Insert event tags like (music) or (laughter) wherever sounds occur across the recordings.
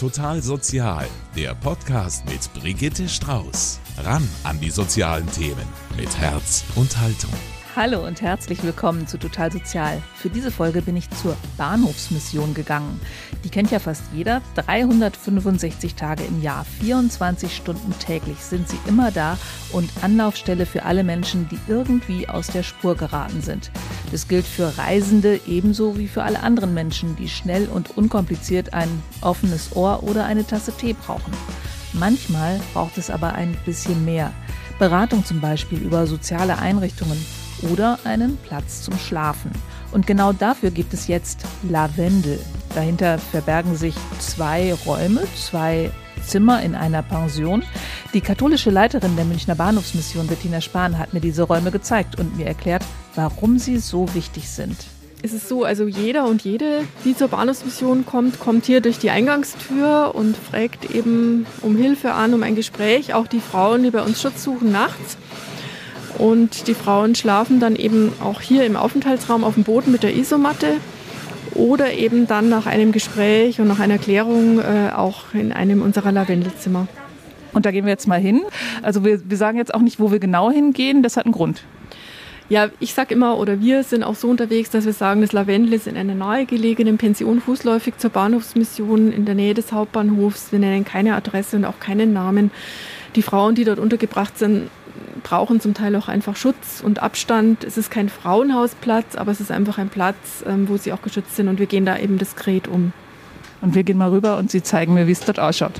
Total Sozial, der Podcast mit Brigitte Strauß. Ran an die sozialen Themen mit Herz und Haltung. Hallo und herzlich willkommen zu Total Sozial. Für diese Folge bin ich zur Bahnhofsmission gegangen. Die kennt ja fast jeder. 365 Tage im Jahr, 24 Stunden täglich sind sie immer da und Anlaufstelle für alle Menschen, die irgendwie aus der Spur geraten sind. Das gilt für Reisende ebenso wie für alle anderen Menschen, die schnell und unkompliziert ein offenes Ohr oder eine Tasse Tee brauchen. Manchmal braucht es aber ein bisschen mehr. Beratung zum Beispiel über soziale Einrichtungen oder einen Platz zum Schlafen. Und genau dafür gibt es jetzt Lavendel. Dahinter verbergen sich zwei Räume, zwei Zimmer in einer Pension. Die katholische Leiterin der Münchner Bahnhofsmission, Bettina Spahn, hat mir diese Räume gezeigt und mir erklärt, warum sie so wichtig sind. Es ist so, also jeder und jede, die zur Bahnhofsmission kommt, kommt hier durch die Eingangstür und fragt eben um Hilfe an, um ein Gespräch. Auch die Frauen, die bei uns Schutz suchen nachts. Und die Frauen schlafen dann eben auch hier im Aufenthaltsraum auf dem Boden mit der Isomatte oder eben dann nach einem Gespräch und nach einer Klärung äh, auch in einem unserer Lavendelzimmer. Und da gehen wir jetzt mal hin. Also wir, wir sagen jetzt auch nicht, wo wir genau hingehen, das hat einen Grund. Ja, ich sage immer, oder wir sind auch so unterwegs, dass wir sagen, das Lavendel ist in einer nahegelegenen Pension fußläufig zur Bahnhofsmission in der Nähe des Hauptbahnhofs. Wir nennen keine Adresse und auch keinen Namen. Die Frauen, die dort untergebracht sind, brauchen zum Teil auch einfach Schutz und Abstand. Es ist kein Frauenhausplatz, aber es ist einfach ein Platz, ähm, wo sie auch geschützt sind und wir gehen da eben diskret um. Und wir gehen mal rüber und Sie zeigen mir, wie es dort ausschaut.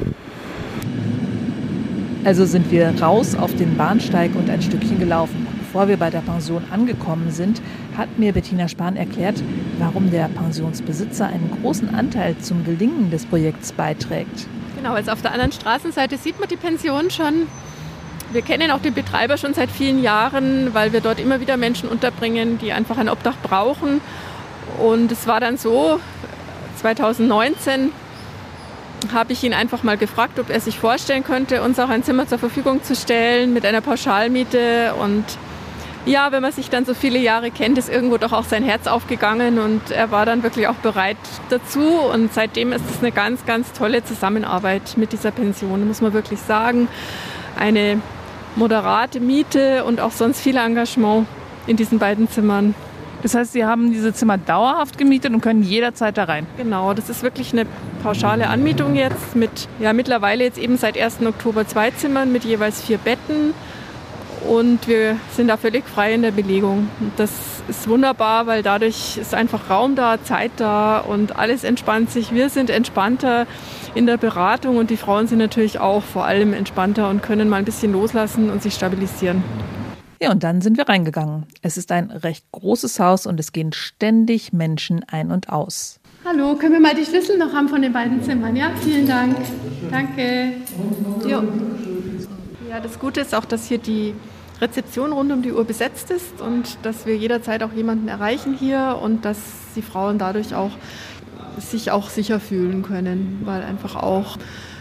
Also sind wir raus auf den Bahnsteig und ein Stückchen gelaufen. Bevor wir bei der Pension angekommen sind, hat mir Bettina Spahn erklärt, warum der Pensionsbesitzer einen großen Anteil zum Gelingen des Projekts beiträgt. Genau, also auf der anderen Straßenseite sieht man die Pension schon. Wir kennen auch den Betreiber schon seit vielen Jahren, weil wir dort immer wieder Menschen unterbringen, die einfach ein Obdach brauchen. Und es war dann so, 2019 habe ich ihn einfach mal gefragt, ob er sich vorstellen könnte, uns auch ein Zimmer zur Verfügung zu stellen mit einer Pauschalmiete. Und ja, wenn man sich dann so viele Jahre kennt, ist irgendwo doch auch sein Herz aufgegangen und er war dann wirklich auch bereit dazu. Und seitdem ist es eine ganz, ganz tolle Zusammenarbeit mit dieser Pension, muss man wirklich sagen. Eine moderate Miete und auch sonst viel Engagement in diesen beiden Zimmern. Das heißt, Sie haben diese Zimmer dauerhaft gemietet und können jederzeit da rein? Genau, das ist wirklich eine pauschale Anmietung jetzt mit, ja, mittlerweile jetzt eben seit 1. Oktober zwei Zimmern mit jeweils vier Betten. Und wir sind da völlig frei in der Belegung. Das ist wunderbar, weil dadurch ist einfach Raum da, Zeit da und alles entspannt sich. Wir sind entspannter in der Beratung und die Frauen sind natürlich auch vor allem entspannter und können mal ein bisschen loslassen und sich stabilisieren. Ja, und dann sind wir reingegangen. Es ist ein recht großes Haus und es gehen ständig Menschen ein und aus. Hallo, können wir mal die Schlüssel noch haben von den beiden Zimmern? Ja, vielen Dank. Danke. Jo. Ja, das Gute ist auch, dass hier die Rezeption rund um die Uhr besetzt ist und dass wir jederzeit auch jemanden erreichen hier und dass die Frauen dadurch auch sich auch sicher fühlen können, weil einfach auch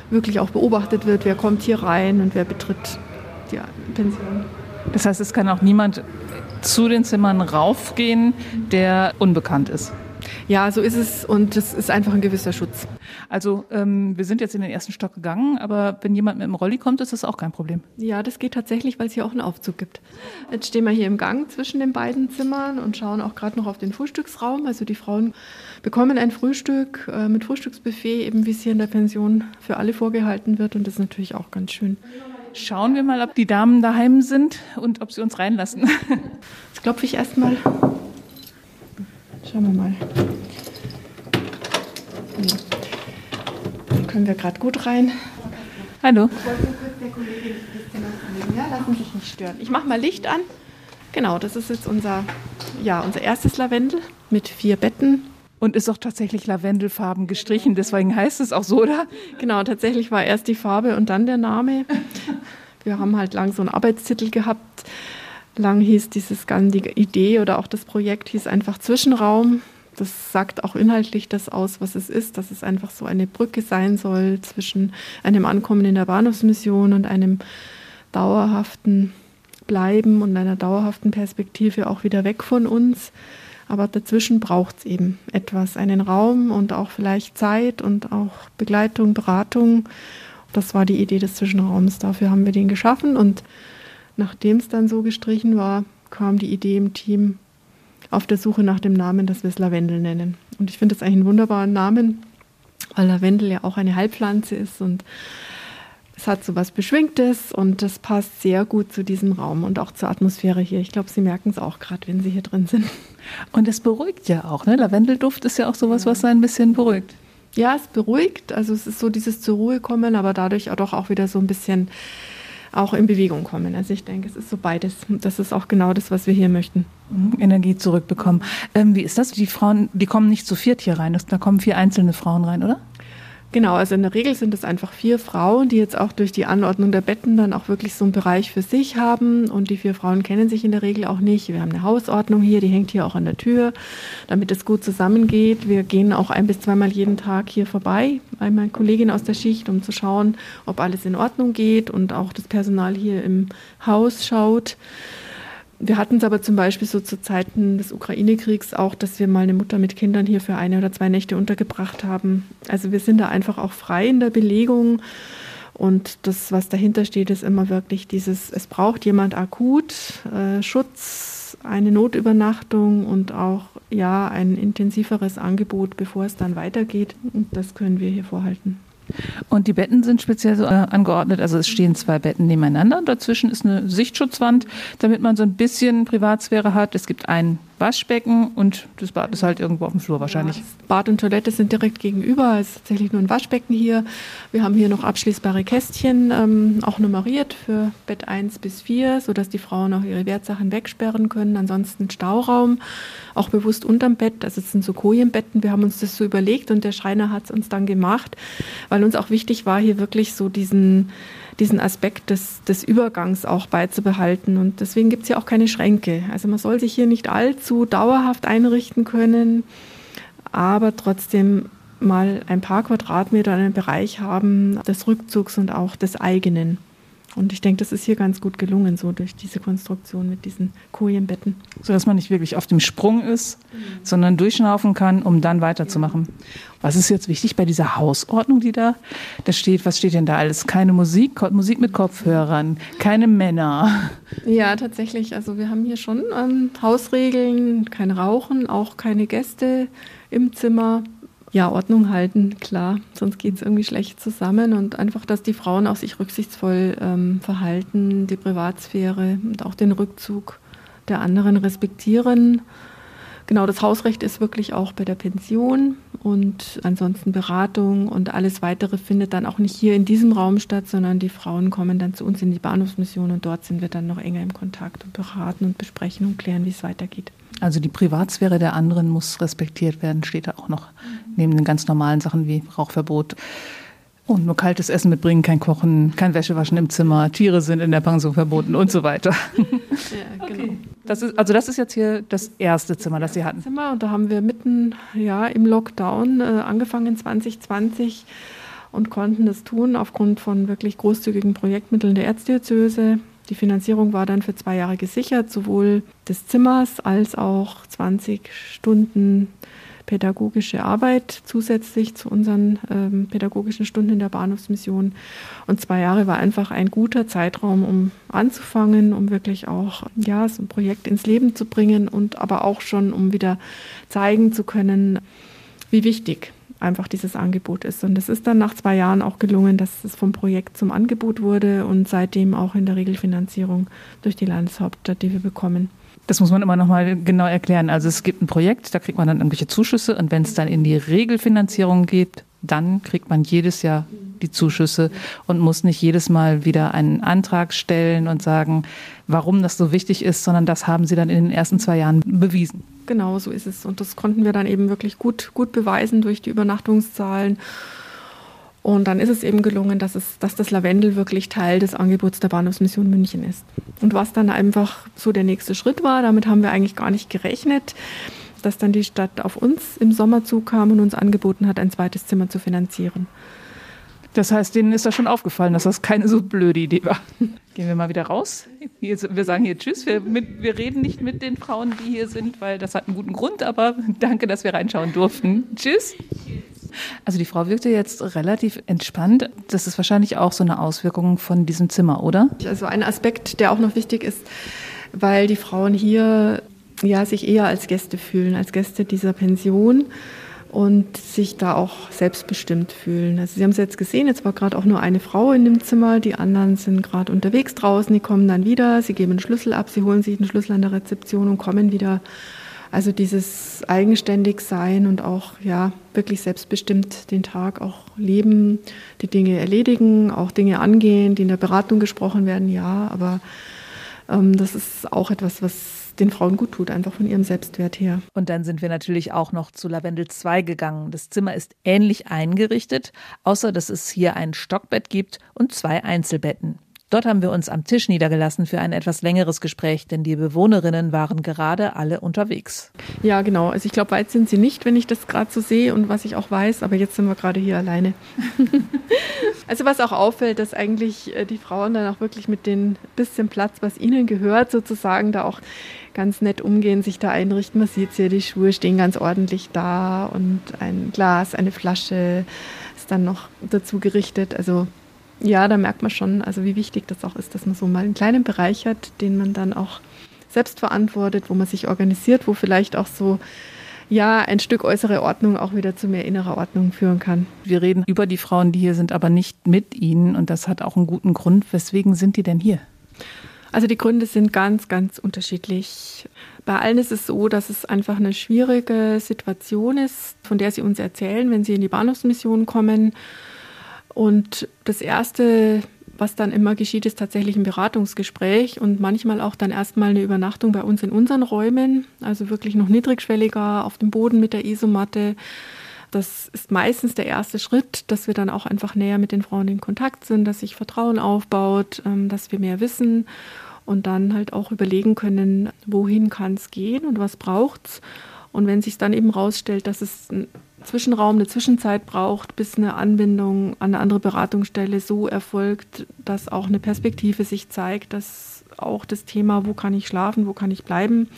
wirklich auch beobachtet wird, wer kommt hier rein und wer betritt die Pension. Das heißt, es kann auch niemand zu den Zimmern raufgehen, der unbekannt ist. Ja, so ist es und es ist einfach ein gewisser Schutz. Also ähm, wir sind jetzt in den ersten Stock gegangen, aber wenn jemand mit dem Rolli kommt, ist das auch kein Problem. Ja, das geht tatsächlich, weil es hier auch einen Aufzug gibt. Jetzt stehen wir hier im Gang zwischen den beiden Zimmern und schauen auch gerade noch auf den Frühstücksraum. Also die Frauen bekommen ein Frühstück äh, mit Frühstücksbuffet, eben wie es hier in der Pension für alle vorgehalten wird und das ist natürlich auch ganz schön. Schauen wir mal, ob die Damen daheim sind und ob sie uns reinlassen. Jetzt klopfe ich erstmal. Schauen wir mal. Dann können wir gerade gut rein. Hallo. Ja, lassen sich nicht stören. Ich mache mal Licht an. Genau, das ist jetzt unser, ja, unser erstes Lavendel mit vier Betten. Und ist auch tatsächlich lavendelfarben gestrichen, deswegen heißt es auch so, oder? Genau, tatsächlich war erst die Farbe und dann der Name. Wir haben halt lang so einen Arbeitstitel gehabt, lang hieß dieses ganze Idee oder auch das Projekt hieß einfach Zwischenraum. Das sagt auch inhaltlich das aus, was es ist, dass es einfach so eine Brücke sein soll zwischen einem Ankommen in der Bahnhofsmission und einem dauerhaften Bleiben und einer dauerhaften Perspektive auch wieder weg von uns. Aber dazwischen braucht es eben etwas, einen Raum und auch vielleicht Zeit und auch Begleitung, Beratung. Das war die Idee des Zwischenraums. Dafür haben wir den geschaffen und nachdem es dann so gestrichen war, kam die Idee im Team auf der Suche nach dem Namen, dass wir es Lavendel nennen. Und ich finde das eigentlich einen wunderbaren Namen, weil Lavendel ja auch eine Heilpflanze ist und es hat so was Beschwingtes und das passt sehr gut zu diesem Raum und auch zur Atmosphäre hier. Ich glaube, Sie merken es auch gerade, wenn Sie hier drin sind. Und es beruhigt ja auch, ne? Lavendelduft ist ja auch sowas, ja. was ein bisschen beruhigt. Ja, es beruhigt. Also es ist so dieses zur Ruhe kommen, aber dadurch auch doch auch wieder so ein bisschen auch in Bewegung kommen. Also ich denke, es ist so beides. Das ist auch genau das, was wir hier möchten. Mhm, Energie zurückbekommen. Ähm, wie ist das? Die Frauen, die kommen nicht zu viert hier rein. Da kommen vier einzelne Frauen rein, oder? Genau, also in der Regel sind es einfach vier Frauen, die jetzt auch durch die Anordnung der Betten dann auch wirklich so einen Bereich für sich haben. Und die vier Frauen kennen sich in der Regel auch nicht. Wir haben eine Hausordnung hier, die hängt hier auch an der Tür, damit es gut zusammengeht. Wir gehen auch ein bis zweimal jeden Tag hier vorbei, einmal Kollegin aus der Schicht, um zu schauen, ob alles in Ordnung geht und auch das Personal hier im Haus schaut. Wir hatten es aber zum Beispiel so zu Zeiten des Ukraine-Kriegs auch, dass wir mal eine Mutter mit Kindern hier für eine oder zwei Nächte untergebracht haben. Also wir sind da einfach auch frei in der Belegung. Und das, was dahinter steht, ist immer wirklich dieses, es braucht jemand akut, äh, Schutz, eine Notübernachtung und auch ja ein intensiveres Angebot, bevor es dann weitergeht. Und das können wir hier vorhalten. Und die Betten sind speziell so äh, angeordnet. Also es stehen zwei Betten nebeneinander. Dazwischen ist eine Sichtschutzwand, damit man so ein bisschen Privatsphäre hat. Es gibt ein Waschbecken und das Bad ist halt irgendwo auf dem Flur wahrscheinlich. Ja, Bad und Toilette sind direkt gegenüber. Es ist tatsächlich nur ein Waschbecken hier. Wir haben hier noch abschließbare Kästchen, ähm, auch nummeriert für Bett 1 bis 4, sodass die Frauen auch ihre Wertsachen wegsperren können. Ansonsten Stauraum, auch bewusst unterm Bett. Also es sind so Kojenbetten. Wir haben uns das so überlegt und der Schreiner hat es uns dann gemacht, weil uns auch wichtig war, hier wirklich so diesen diesen Aspekt des, des Übergangs auch beizubehalten. Und deswegen gibt es ja auch keine Schränke. Also man soll sich hier nicht allzu dauerhaft einrichten können, aber trotzdem mal ein paar Quadratmeter einen Bereich haben des Rückzugs und auch des eigenen. Und ich denke, das ist hier ganz gut gelungen, so durch diese Konstruktion mit diesen Kojenbetten. So dass man nicht wirklich auf dem Sprung ist, mhm. sondern durchschnaufen kann, um dann weiterzumachen. Ja. Was ist jetzt wichtig bei dieser Hausordnung, die da, da steht? Was steht denn da alles? Keine Musik, Musik mit Kopfhörern, keine Männer. Ja, tatsächlich. Also wir haben hier schon ähm, Hausregeln, kein Rauchen, auch keine Gäste im Zimmer ja, Ordnung halten, klar, sonst geht es irgendwie schlecht zusammen und einfach, dass die Frauen auch sich rücksichtsvoll ähm, verhalten, die Privatsphäre und auch den Rückzug der anderen respektieren. Genau, das Hausrecht ist wirklich auch bei der Pension und ansonsten Beratung und alles weitere findet dann auch nicht hier in diesem Raum statt, sondern die Frauen kommen dann zu uns in die Bahnhofsmission und dort sind wir dann noch enger im Kontakt und beraten und besprechen und klären, wie es weitergeht. Also die Privatsphäre der anderen muss respektiert werden, steht da auch noch neben den ganz normalen Sachen wie Rauchverbot. Und nur kaltes Essen mitbringen, kein Kochen, kein Wäschewaschen im Zimmer, Tiere sind in der Pension verboten und so weiter. (laughs) Ja, genau. Okay. Das ist, also das ist jetzt hier das erste Zimmer, das Sie hatten. Zimmer und da haben wir mitten ja, im Lockdown äh, angefangen 2020 und konnten das tun aufgrund von wirklich großzügigen Projektmitteln der Erzdiözese. Die Finanzierung war dann für zwei Jahre gesichert, sowohl des Zimmers als auch 20 Stunden pädagogische Arbeit zusätzlich zu unseren ähm, pädagogischen Stunden in der Bahnhofsmission. Und zwei Jahre war einfach ein guter Zeitraum, um anzufangen, um wirklich auch ja, so ein Projekt ins Leben zu bringen und aber auch schon, um wieder zeigen zu können, wie wichtig einfach dieses Angebot ist. Und es ist dann nach zwei Jahren auch gelungen, dass es vom Projekt zum Angebot wurde und seitdem auch in der Regelfinanzierung durch die Landeshauptstadt, die wir bekommen. Das muss man immer noch mal genau erklären. Also es gibt ein Projekt, da kriegt man dann irgendwelche Zuschüsse und wenn es dann in die Regelfinanzierung geht, dann kriegt man jedes Jahr die Zuschüsse und muss nicht jedes Mal wieder einen Antrag stellen und sagen, warum das so wichtig ist, sondern das haben sie dann in den ersten zwei Jahren bewiesen. Genau, so ist es. Und das konnten wir dann eben wirklich gut, gut beweisen durch die Übernachtungszahlen. Und dann ist es eben gelungen, dass, es, dass das Lavendel wirklich Teil des Angebots der Bahnhofsmission München ist. Und was dann einfach so der nächste Schritt war, damit haben wir eigentlich gar nicht gerechnet, dass dann die Stadt auf uns im Sommer zukam und uns angeboten hat, ein zweites Zimmer zu finanzieren. Das heißt, denen ist das schon aufgefallen, dass das keine so blöde Idee war. Gehen wir mal wieder raus. Wir sagen hier Tschüss. Wir, mit, wir, reden nicht mit den Frauen, die hier sind, weil das hat einen guten Grund. Aber danke, dass wir reinschauen durften. Tschüss. Also die Frau wirkte jetzt relativ entspannt. Das ist wahrscheinlich auch so eine Auswirkung von diesem Zimmer, oder? Also ein Aspekt, der auch noch wichtig ist, weil die Frauen hier ja sich eher als Gäste fühlen, als Gäste dieser Pension und sich da auch selbstbestimmt fühlen. Also Sie haben es jetzt gesehen, jetzt war gerade auch nur eine Frau in dem Zimmer, die anderen sind gerade unterwegs draußen, die kommen dann wieder, sie geben einen Schlüssel ab, sie holen sich einen Schlüssel an der Rezeption und kommen wieder. Also dieses eigenständig sein und auch ja wirklich selbstbestimmt den Tag auch leben, die Dinge erledigen, auch Dinge angehen, die in der Beratung gesprochen werden, ja, aber ähm, das ist auch etwas, was den Frauen gut tut, einfach von ihrem Selbstwert her. Und dann sind wir natürlich auch noch zu Lavendel 2 gegangen. Das Zimmer ist ähnlich eingerichtet, außer dass es hier ein Stockbett gibt und zwei Einzelbetten. Dort haben wir uns am Tisch niedergelassen für ein etwas längeres Gespräch, denn die Bewohnerinnen waren gerade alle unterwegs. Ja, genau. Also ich glaube, weit sind sie nicht, wenn ich das gerade so sehe und was ich auch weiß, aber jetzt sind wir gerade hier alleine. (laughs) also was auch auffällt, dass eigentlich äh, die Frauen dann auch wirklich mit dem bisschen Platz, was ihnen gehört, sozusagen da auch ganz nett umgehen, sich da einrichten. Man sieht hier, die Schuhe stehen ganz ordentlich da und ein Glas, eine Flasche ist dann noch dazu gerichtet. Also ja, da merkt man schon, also wie wichtig das auch ist, dass man so mal einen kleinen Bereich hat, den man dann auch selbst verantwortet, wo man sich organisiert, wo vielleicht auch so ja, ein Stück äußere Ordnung auch wieder zu mehr innerer Ordnung führen kann. Wir reden über die Frauen, die hier sind, aber nicht mit ihnen. Und das hat auch einen guten Grund. Weswegen sind die denn hier? Also die Gründe sind ganz, ganz unterschiedlich. Bei allen ist es so, dass es einfach eine schwierige Situation ist, von der sie uns erzählen, wenn sie in die Bahnhofsmission kommen. Und das Erste, was dann immer geschieht, ist tatsächlich ein Beratungsgespräch und manchmal auch dann erstmal eine Übernachtung bei uns in unseren Räumen, also wirklich noch niedrigschwelliger auf dem Boden mit der Isomatte. Das ist meistens der erste Schritt, dass wir dann auch einfach näher mit den Frauen in Kontakt sind, dass sich Vertrauen aufbaut, ähm, dass wir mehr wissen und dann halt auch überlegen können, wohin kann es gehen und was braucht es. Und wenn sich dann eben rausstellt, dass es einen Zwischenraum, eine Zwischenzeit braucht, bis eine Anbindung an eine andere Beratungsstelle so erfolgt, dass auch eine Perspektive sich zeigt, dass auch das Thema, wo kann ich schlafen, wo kann ich bleiben,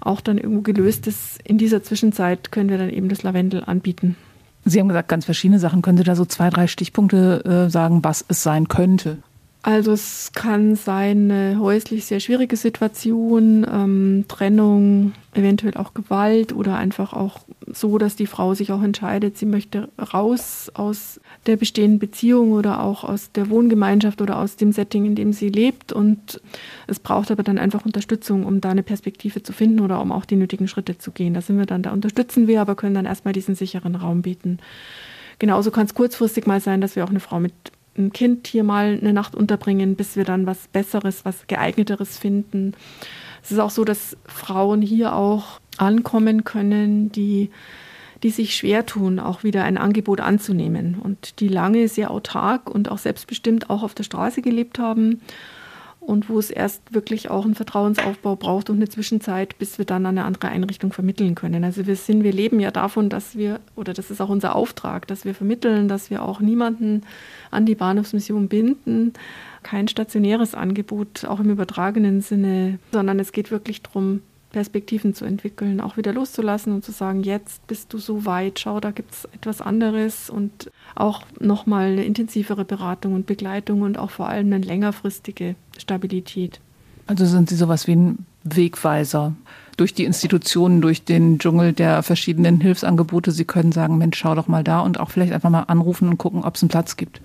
auch dann irgendwo gelöst ist. In dieser Zwischenzeit können wir dann eben das Lavendel anbieten. Sie haben gesagt, ganz verschiedene Sachen. Können Sie da so zwei, drei Stichpunkte äh, sagen, was es sein könnte? Also es kann sein eine häuslich sehr schwierige Situation, ähm, Trennung, eventuell auch Gewalt oder einfach auch so, dass die Frau sich auch entscheidet, sie möchte raus aus der bestehenden Beziehung oder auch aus der Wohngemeinschaft oder aus dem Setting, in dem sie lebt. Und es braucht aber dann einfach Unterstützung, um da eine Perspektive zu finden oder um auch die nötigen Schritte zu gehen. Da sind wir dann, da unterstützen wir, aber können dann erstmal diesen sicheren Raum bieten. Genauso kann es kurzfristig mal sein, dass wir auch eine Frau mit ein Kind hier mal eine Nacht unterbringen, bis wir dann was Besseres, was geeigneteres finden. Es ist auch so, dass Frauen hier auch ankommen können, die, die sich schwer tun, auch wieder ein Angebot anzunehmen und die lange sehr autark und auch selbstbestimmt auch auf der Straße gelebt haben und wo es erst wirklich auch einen Vertrauensaufbau braucht und eine Zwischenzeit, bis wir dann an eine andere Einrichtung vermitteln können. Also wir sind, wir leben ja davon, dass wir, oder das ist auch unser Auftrag, dass wir vermitteln, dass wir auch niemanden an die Bahnhofsmission binden, kein stationäres Angebot, auch im übertragenen Sinne, sondern es geht wirklich darum, Perspektiven zu entwickeln, auch wieder loszulassen und zu sagen, jetzt bist du so weit, schau, da gibt es etwas anderes und auch nochmal eine intensivere Beratung und Begleitung und auch vor allem eine längerfristige Stabilität. Also sind Sie sowas wie ein Wegweiser durch die Institutionen, durch den Dschungel der verschiedenen Hilfsangebote. Sie können sagen, Mensch, schau doch mal da und auch vielleicht einfach mal anrufen und gucken, ob es einen Platz gibt.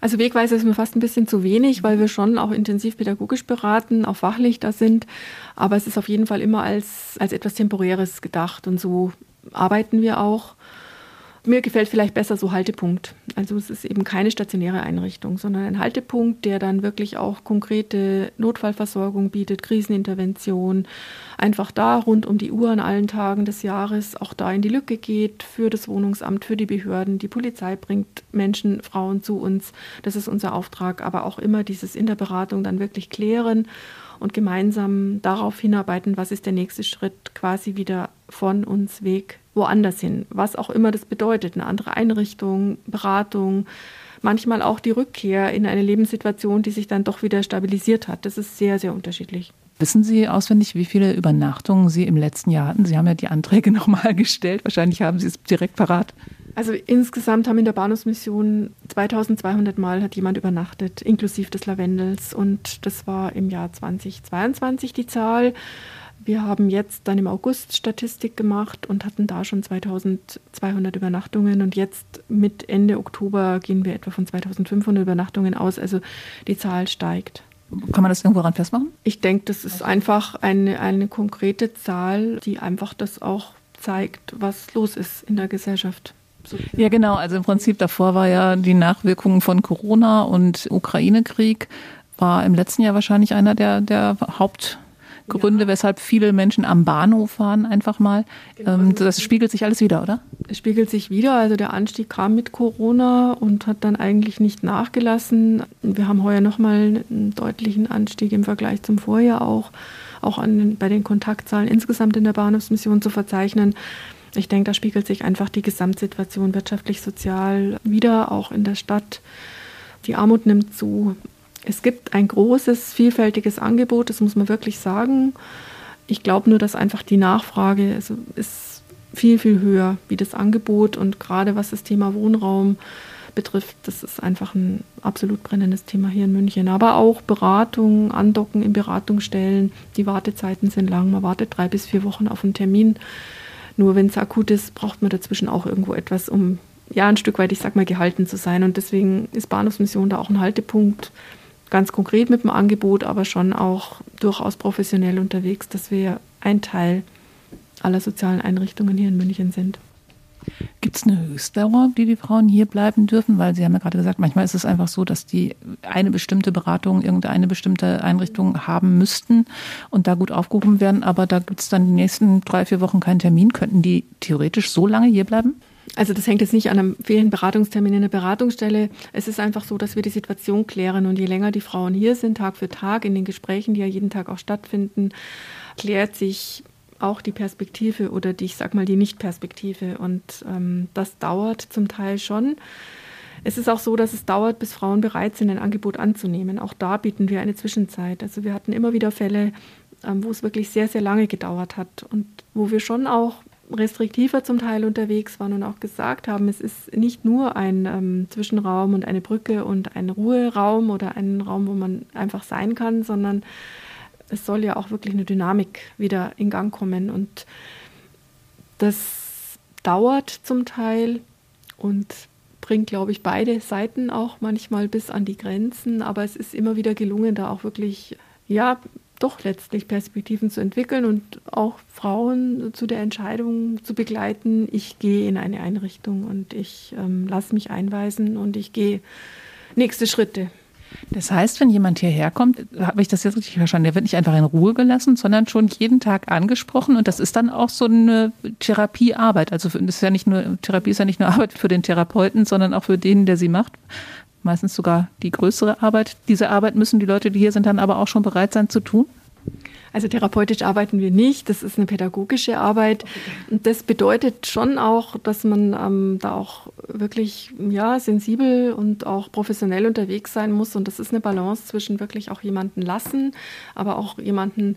Also Wegweiser ist mir fast ein bisschen zu wenig, weil wir schon auch intensiv pädagogisch beraten, auch fachlich da sind. Aber es ist auf jeden Fall immer als, als etwas Temporäres gedacht und so arbeiten wir auch. Mir gefällt vielleicht besser so Haltepunkt. Also es ist eben keine stationäre Einrichtung, sondern ein Haltepunkt, der dann wirklich auch konkrete Notfallversorgung bietet, Krisenintervention, einfach da rund um die Uhr an allen Tagen des Jahres auch da in die Lücke geht für das Wohnungsamt, für die Behörden. Die Polizei bringt Menschen, Frauen zu uns. Das ist unser Auftrag, aber auch immer dieses in der Beratung dann wirklich klären und gemeinsam darauf hinarbeiten, was ist der nächste Schritt quasi wieder von uns weg woanders hin, was auch immer das bedeutet, eine andere Einrichtung, Beratung, manchmal auch die Rückkehr in eine Lebenssituation, die sich dann doch wieder stabilisiert hat. Das ist sehr, sehr unterschiedlich. Wissen Sie auswendig, wie viele Übernachtungen Sie im letzten Jahr hatten? Sie haben ja die Anträge (laughs) nochmal gestellt. Wahrscheinlich haben Sie es direkt parat. Also insgesamt haben in der Bahnhofsmission 2200 Mal hat jemand übernachtet, inklusive des Lavendels. Und das war im Jahr 2022 die Zahl. Wir haben jetzt dann im August Statistik gemacht und hatten da schon 2200 Übernachtungen. Und jetzt mit Ende Oktober gehen wir etwa von 2500 Übernachtungen aus. Also die Zahl steigt. Kann man das irgendwo ran festmachen? Ich denke, das ist einfach eine, eine konkrete Zahl, die einfach das auch zeigt, was los ist in der Gesellschaft. Ja, genau. Also im Prinzip davor war ja die Nachwirkungen von Corona und Ukraine-Krieg war im letzten Jahr wahrscheinlich einer der, der Hauptgründe, ja. weshalb viele Menschen am Bahnhof waren, einfach mal. Genau. Ähm, das spiegelt sich alles wieder, oder? Es spiegelt sich wieder. Also der Anstieg kam mit Corona und hat dann eigentlich nicht nachgelassen. Wir haben heuer nochmal einen deutlichen Anstieg im Vergleich zum Vorjahr auch, auch an, bei den Kontaktzahlen insgesamt in der Bahnhofsmission zu verzeichnen. Ich denke, da spiegelt sich einfach die Gesamtsituation wirtschaftlich, sozial wieder, auch in der Stadt. Die Armut nimmt zu. Es gibt ein großes, vielfältiges Angebot, das muss man wirklich sagen. Ich glaube nur, dass einfach die Nachfrage also ist viel, viel höher wie das Angebot. Und gerade was das Thema Wohnraum betrifft, das ist einfach ein absolut brennendes Thema hier in München. Aber auch Beratung, Andocken in Beratungsstellen. Die Wartezeiten sind lang. Man wartet drei bis vier Wochen auf einen Termin. Nur wenn es akut ist, braucht man dazwischen auch irgendwo etwas, um ja ein Stück weit, ich sag mal, gehalten zu sein. Und deswegen ist Bahnhofsmission da auch ein Haltepunkt, ganz konkret mit dem Angebot, aber schon auch durchaus professionell unterwegs, dass wir ein Teil aller sozialen Einrichtungen hier in München sind. Gibt es eine Höchstdauer, die die Frauen hier bleiben dürfen? Weil Sie haben ja gerade gesagt, manchmal ist es einfach so, dass die eine bestimmte Beratung, irgendeine bestimmte Einrichtung haben müssten und da gut aufgehoben werden, aber da gibt es dann die nächsten drei, vier Wochen keinen Termin. Könnten die theoretisch so lange hier bleiben? Also das hängt jetzt nicht an einem fehlenden Beratungstermin in der Beratungsstelle. Es ist einfach so, dass wir die Situation klären und je länger die Frauen hier sind, Tag für Tag, in den Gesprächen, die ja jeden Tag auch stattfinden, klärt sich auch die Perspektive oder die, ich sag mal, die Nicht-Perspektive. Und ähm, das dauert zum Teil schon. Es ist auch so, dass es dauert, bis Frauen bereit sind, ein Angebot anzunehmen. Auch da bieten wir eine Zwischenzeit. Also wir hatten immer wieder Fälle, ähm, wo es wirklich sehr, sehr lange gedauert hat und wo wir schon auch restriktiver zum Teil unterwegs waren und auch gesagt haben, es ist nicht nur ein ähm, Zwischenraum und eine Brücke und ein Ruheraum oder ein Raum, wo man einfach sein kann, sondern es soll ja auch wirklich eine Dynamik wieder in Gang kommen. Und das dauert zum Teil und bringt, glaube ich, beide Seiten auch manchmal bis an die Grenzen. Aber es ist immer wieder gelungen, da auch wirklich, ja, doch letztlich Perspektiven zu entwickeln und auch Frauen zu der Entscheidung zu begleiten, ich gehe in eine Einrichtung und ich ähm, lasse mich einweisen und ich gehe nächste Schritte. Das heißt, wenn jemand hierher kommt, habe ich das jetzt richtig verstanden, der wird nicht einfach in Ruhe gelassen, sondern schon jeden Tag angesprochen und das ist dann auch so eine Therapiearbeit. Also das ist ja nicht nur, Therapie ist ja nicht nur Arbeit für den Therapeuten, sondern auch für den, der sie macht. Meistens sogar die größere Arbeit. Diese Arbeit müssen die Leute, die hier sind, dann aber auch schon bereit sein zu tun? Also therapeutisch arbeiten wir nicht, das ist eine pädagogische Arbeit. Und das bedeutet schon auch, dass man ähm, da auch wirklich ja, sensibel und auch professionell unterwegs sein muss. Und das ist eine Balance zwischen wirklich auch jemanden lassen, aber auch jemanden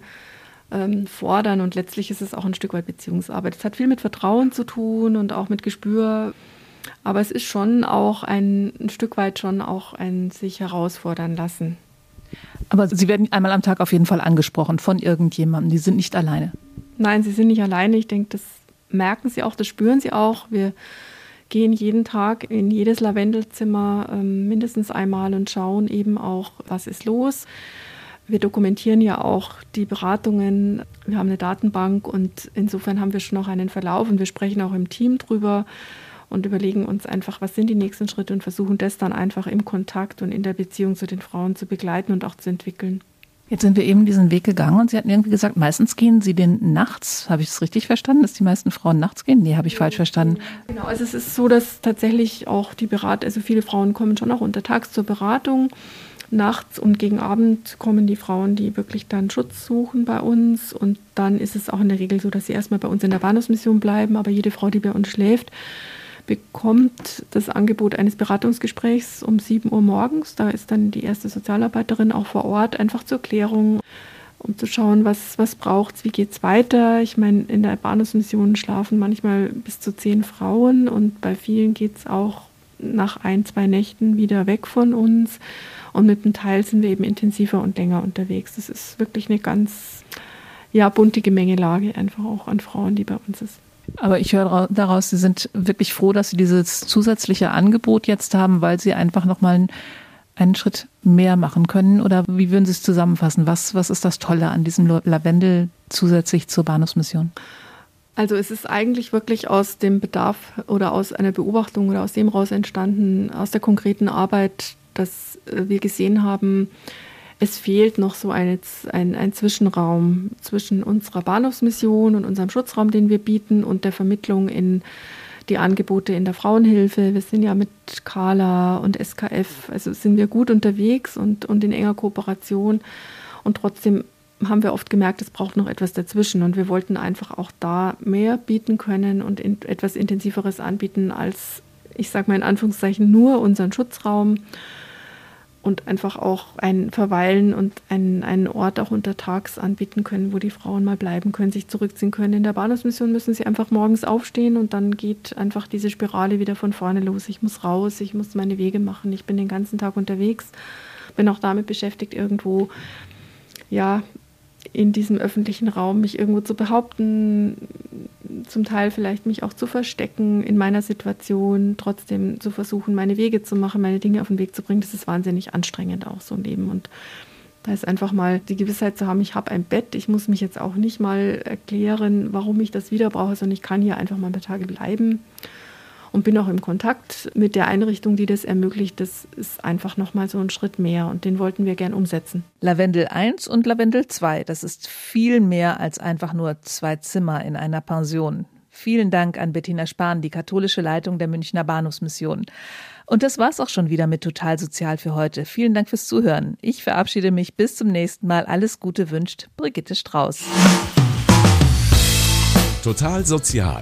ähm, fordern. Und letztlich ist es auch ein Stück weit Beziehungsarbeit. Es hat viel mit Vertrauen zu tun und auch mit Gespür. Aber es ist schon auch ein, ein Stück weit schon auch ein sich herausfordern lassen. Aber Sie werden einmal am Tag auf jeden Fall angesprochen von irgendjemandem. Die sind nicht alleine. Nein, Sie sind nicht alleine. Ich denke, das merken Sie auch, das spüren Sie auch. Wir gehen jeden Tag in jedes Lavendelzimmer ähm, mindestens einmal und schauen eben auch, was ist los. Wir dokumentieren ja auch die Beratungen. Wir haben eine Datenbank und insofern haben wir schon auch einen Verlauf und wir sprechen auch im Team drüber und überlegen uns einfach, was sind die nächsten Schritte und versuchen das dann einfach im Kontakt und in der Beziehung zu den Frauen zu begleiten und auch zu entwickeln. Jetzt sind wir eben diesen Weg gegangen und Sie hatten irgendwie gesagt, meistens gehen Sie den nachts. Habe ich es richtig verstanden, dass die meisten Frauen nachts gehen? Nee, habe ich falsch verstanden. Genau, also es ist so, dass tatsächlich auch die Berat, also viele Frauen kommen schon auch untertags zur Beratung. Nachts und gegen Abend kommen die Frauen, die wirklich dann Schutz suchen bei uns. Und dann ist es auch in der Regel so, dass sie erstmal bei uns in der Bahnhofsmission bleiben. Aber jede Frau, die bei uns schläft, bekommt das Angebot eines Beratungsgesprächs um 7 Uhr morgens. Da ist dann die erste Sozialarbeiterin auch vor Ort, einfach zur Klärung, um zu schauen, was, was braucht es, wie geht es weiter. Ich meine, in der Bahnhofsmission schlafen manchmal bis zu zehn Frauen und bei vielen geht es auch nach ein, zwei Nächten wieder weg von uns. Und mit dem Teil sind wir eben intensiver und länger unterwegs. Das ist wirklich eine ganz ja, bunte Gemengelage einfach auch an Frauen, die bei uns ist. Aber ich höre daraus, Sie sind wirklich froh, dass Sie dieses zusätzliche Angebot jetzt haben, weil Sie einfach nochmal einen, Schritt mehr machen können. Oder wie würden Sie es zusammenfassen? Was, was ist das Tolle an diesem Lavendel zusätzlich zur Bahnhofsmission? Also es ist eigentlich wirklich aus dem Bedarf oder aus einer Beobachtung oder aus dem raus entstanden, aus der konkreten Arbeit, dass äh, wir gesehen haben, es fehlt noch so ein, ein, ein Zwischenraum zwischen unserer Bahnhofsmission und unserem Schutzraum, den wir bieten, und der Vermittlung in die Angebote in der Frauenhilfe. Wir sind ja mit Kala und SKF, also sind wir gut unterwegs und, und in enger Kooperation. Und trotzdem haben wir oft gemerkt, es braucht noch etwas dazwischen. Und wir wollten einfach auch da mehr bieten können und in, etwas Intensiveres anbieten als, ich sage mal in Anführungszeichen, nur unseren Schutzraum und einfach auch ein Verweilen und einen, einen Ort auch untertags anbieten können, wo die Frauen mal bleiben können, sich zurückziehen können. In der Bahnhofsmission müssen sie einfach morgens aufstehen und dann geht einfach diese Spirale wieder von vorne los. Ich muss raus, ich muss meine Wege machen, ich bin den ganzen Tag unterwegs, bin auch damit beschäftigt, irgendwo ja in diesem öffentlichen Raum mich irgendwo zu behaupten, zum Teil vielleicht mich auch zu verstecken in meiner Situation, trotzdem zu versuchen, meine Wege zu machen, meine Dinge auf den Weg zu bringen, das ist wahnsinnig anstrengend auch so ein Leben. Und da ist einfach mal die Gewissheit zu haben, ich habe ein Bett, ich muss mich jetzt auch nicht mal erklären, warum ich das wieder brauche, sondern ich kann hier einfach mal ein paar Tage bleiben und bin auch im Kontakt mit der Einrichtung, die das ermöglicht. Das ist einfach nochmal so ein Schritt mehr und den wollten wir gern umsetzen. Lavendel 1 und Lavendel 2, das ist viel mehr als einfach nur zwei Zimmer in einer Pension. Vielen Dank an Bettina Spahn, die katholische Leitung der Münchner Bahnhofsmission. Und das war's auch schon wieder mit Total Sozial für heute. Vielen Dank fürs Zuhören. Ich verabschiede mich bis zum nächsten Mal. Alles Gute wünscht Brigitte Strauß. Total Sozial